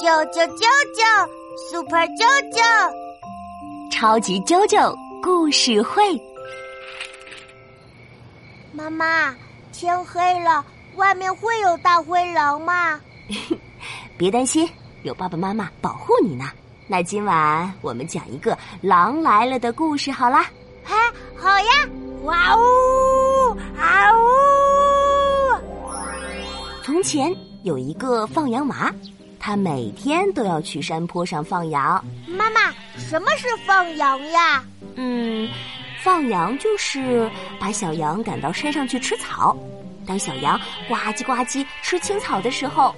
啾啾啾啾，Super 啾啾，超级啾啾故事会。妈妈，天黑了，外面会有大灰狼吗？别担心，有爸爸妈妈保护你呢。那今晚我们讲一个狼来了的故事，好啦。哎，好呀！哇呜，啊呜！从前有一个放羊娃，他每天都要去山坡上放羊。妈妈，什么是放羊呀？嗯，放羊就是把小羊赶到山上去吃草。当小羊呱唧呱唧吃青草的时候，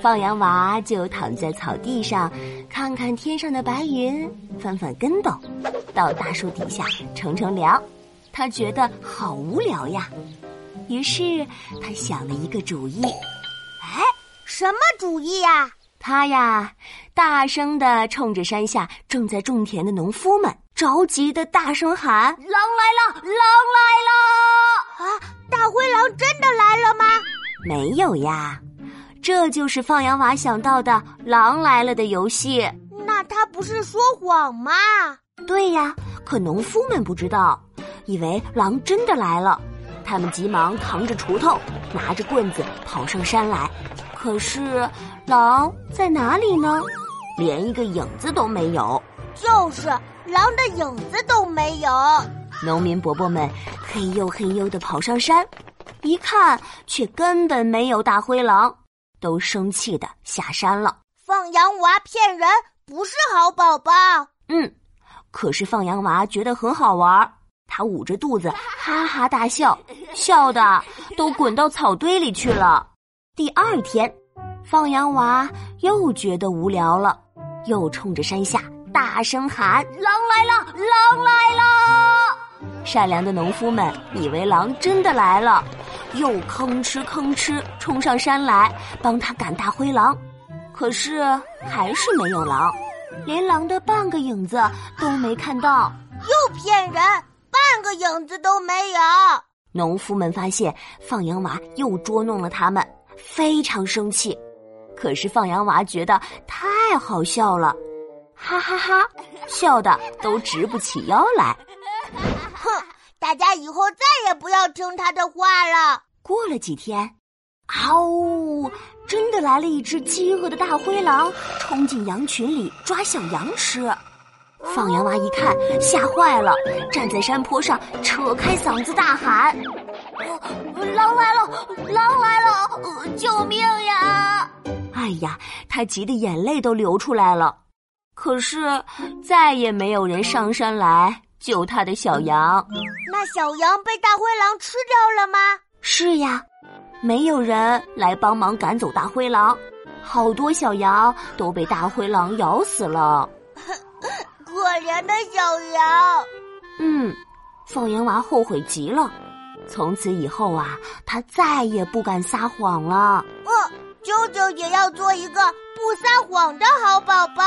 放羊娃就躺在草地上，看看天上的白云，翻翻跟斗，到大树底下乘乘凉。他觉得好无聊呀，于是他想了一个主意。哎，什么主意呀？他呀，大声的冲着山下正在种田的农夫们，着急的大声喊：“狼来了！狼来了！”啊，大灰狼真的来了吗？没有呀，这就是放羊娃想到的“狼来了”的游戏。那他不是说谎吗？对呀，可农夫们不知道。以为狼真的来了，他们急忙扛着锄头，拿着棍子跑上山来。可是，狼在哪里呢？连一个影子都没有。就是狼的影子都没有。农民伯伯们嘿呦嘿呦的跑上山，一看却根本没有大灰狼，都生气的下山了。放羊娃骗人，不是好宝宝。嗯，可是放羊娃觉得很好玩。他捂着肚子哈哈大笑，笑的都滚到草堆里去了。第二天，放羊娃又觉得无聊了，又冲着山下大声喊：“狼来了！狼来了！”善良的农夫们以为狼真的来了，又吭哧吭哧冲上山来帮他赶大灰狼。可是还是没有狼，连狼的半个影子都没看到。又骗人！半个影子都没有。农夫们发现放羊娃又捉弄了他们，非常生气。可是放羊娃觉得太好笑了，哈哈哈，笑的都直不起腰来。哼，大家以后再也不要听他的话了。过了几天，嗷呜，真的来了一只饥饿的大灰狼，冲进羊群里抓小羊吃。放羊娃一看，吓坏了，站在山坡上，扯开嗓子大喊：“狼来了！狼来了！救命呀！”哎呀，他急得眼泪都流出来了。可是再也没有人上山来救他的小羊。那小羊被大灰狼吃掉了吗？是呀，没有人来帮忙赶走大灰狼，好多小羊都被大灰狼咬死了。可怜的小羊，嗯，放羊娃后悔极了。从此以后啊，他再也不敢撒谎了。呃，啾啾也要做一个不撒谎的好宝宝。